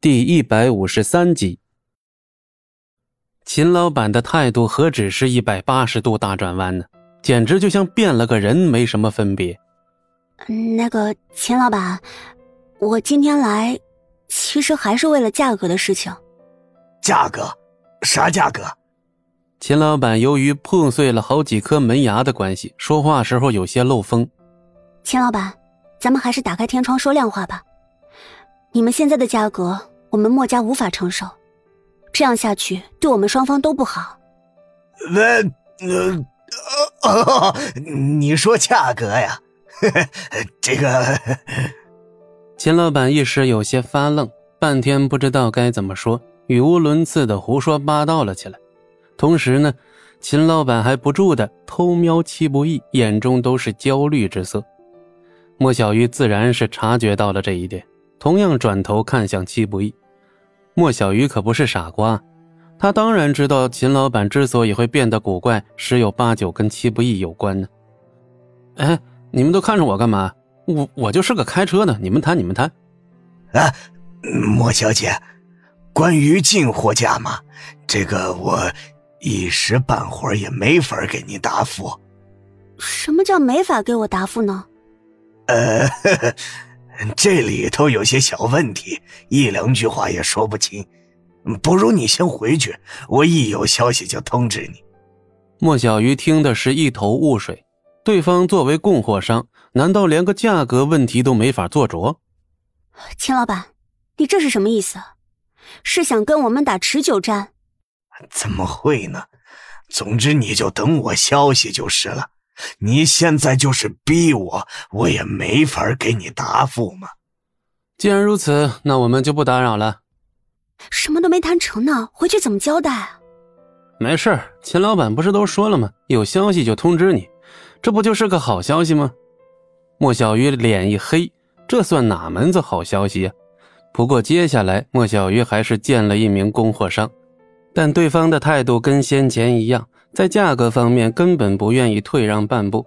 第一百五十三集，秦老板的态度何止是一百八十度大转弯呢？简直就像变了个人，没什么分别。那个秦老板，我今天来，其实还是为了价格的事情。价格？啥价格？秦老板由于碰碎了好几颗门牙的关系，说话时候有些漏风。秦老板，咱们还是打开天窗说亮话吧。你们现在的价格，我们墨家无法承受，这样下去对我们双方都不好。那呃，你说价格呀？这个，秦老板一时有些发愣，半天不知道该怎么说，语无伦次的胡说八道了起来。同时呢，秦老板还不住的偷瞄戚不义，眼中都是焦虑之色。莫小鱼自然是察觉到了这一点。同样转头看向戚不义，莫小鱼可不是傻瓜，他当然知道秦老板之所以会变得古怪，十有八九跟戚不义有关呢。哎，你们都看着我干嘛？我我就是个开车的，你们谈你们谈。啊，莫小姐，关于进货价嘛，这个我一时半会儿也没法给你答复。什么叫没法给我答复呢？呃。呵呵这里头有些小问题，一两句话也说不清，不如你先回去，我一有消息就通知你。莫小鱼听的是一头雾水，对方作为供货商，难道连个价格问题都没法做着？秦老板，你这是什么意思？是想跟我们打持久战？怎么会呢？总之你就等我消息就是了。你现在就是逼我，我也没法给你答复嘛。既然如此，那我们就不打扰了。什么都没谈成呢，回去怎么交代啊？没事秦老板不是都说了吗？有消息就通知你，这不就是个好消息吗？莫小鱼脸一黑，这算哪门子好消息呀？不过接下来，莫小鱼还是见了一名供货商，但对方的态度跟先前一样。在价格方面根本不愿意退让半步，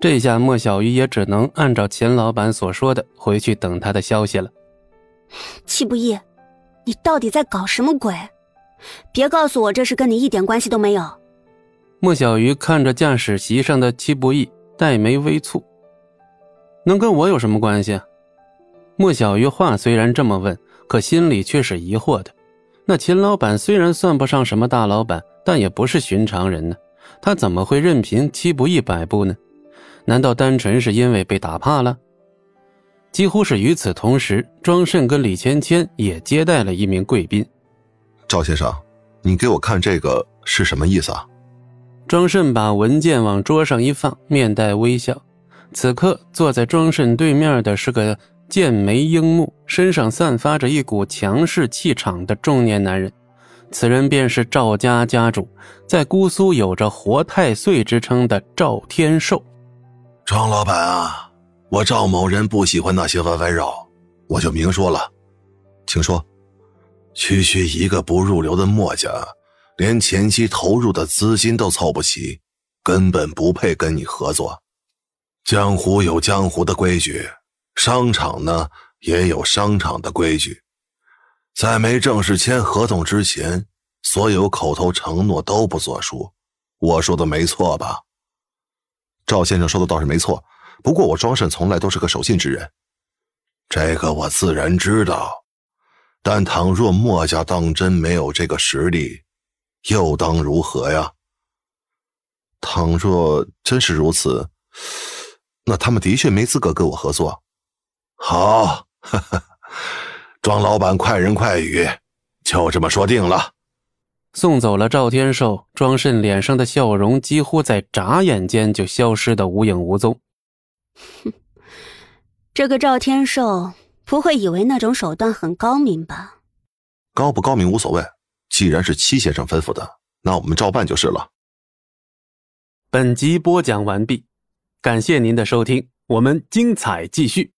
这下莫小鱼也只能按照秦老板所说的回去等他的消息了。戚不义，你到底在搞什么鬼？别告诉我这事跟你一点关系都没有。莫小鱼看着驾驶席上的戚不义，黛眉微蹙。能跟我有什么关系？莫小鱼话虽然这么问，可心里却是疑惑的。那秦老板虽然算不上什么大老板。但也不是寻常人呢，他怎么会任凭七不义摆布呢？难道单纯是因为被打怕了？几乎是与此同时，庄慎跟李芊芊也接待了一名贵宾。赵先生，你给我看这个是什么意思啊？庄慎把文件往桌上一放，面带微笑。此刻坐在庄慎对面的是个剑眉鹰目、身上散发着一股强势气场的中年男人。此人便是赵家家主，在姑苏有着“活太岁”之称的赵天寿。庄老板啊，我赵某人不喜欢那些弯弯绕，我就明说了，请说。区区一个不入流的墨家，连前期投入的资金都凑不齐，根本不配跟你合作。江湖有江湖的规矩，商场呢也有商场的规矩。在没正式签合同之前，所有口头承诺都不作数。我说的没错吧？赵先生说的倒是没错。不过我庄慎从来都是个守信之人，这个我自然知道。但倘若墨家当真没有这个实力，又当如何呀？倘若真是如此，那他们的确没资格跟我合作。好。呵呵庄老板快人快语，就这么说定了。送走了赵天寿，庄慎脸上的笑容几乎在眨眼间就消失的无影无踪。哼，这个赵天寿不会以为那种手段很高明吧？高不高明无所谓，既然是戚先生吩咐的，那我们照办就是了。本集播讲完毕，感谢您的收听，我们精彩继续。